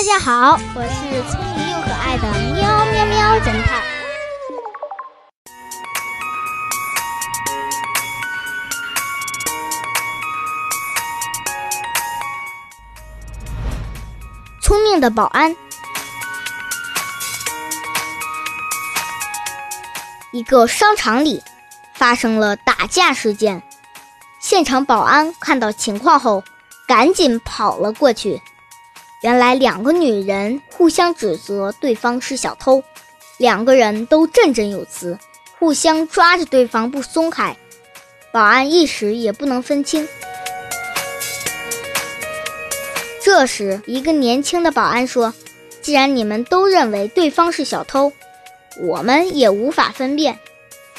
大家好，我是聪明又可爱的喵喵喵侦探。聪明的保安。一个商场里发生了打架事件，现场保安看到情况后，赶紧跑了过去。原来两个女人互相指责对方是小偷，两个人都振振有词，互相抓着对方不松开。保安一时也不能分清。这时，一个年轻的保安说：“既然你们都认为对方是小偷，我们也无法分辨，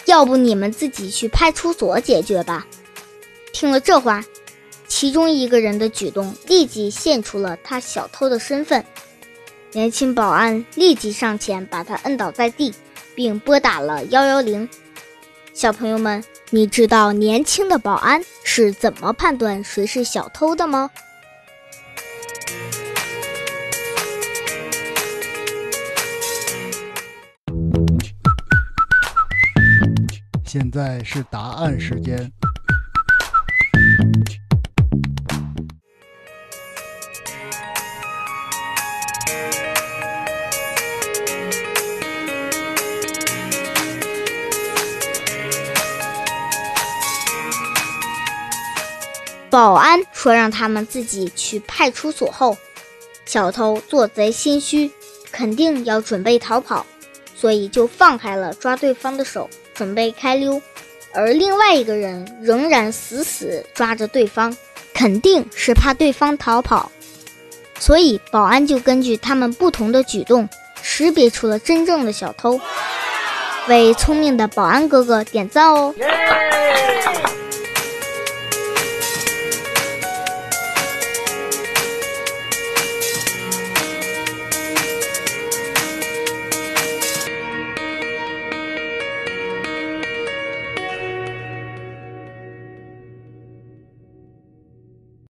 要不你们自己去派出所解决吧。”听了这话。其中一个人的举动立即现出了他小偷的身份，年轻保安立即上前把他摁倒在地，并拨打了幺幺零。小朋友们，你知道年轻的保安是怎么判断谁是小偷的吗？现在是答案时间。保安说：“让他们自己去派出所。”后，小偷做贼心虚，肯定要准备逃跑，所以就放开了抓对方的手，准备开溜。而另外一个人仍然死死抓着对方，肯定是怕对方逃跑，所以保安就根据他们不同的举动，识别出了真正的小偷。为聪明的保安哥哥点赞哦！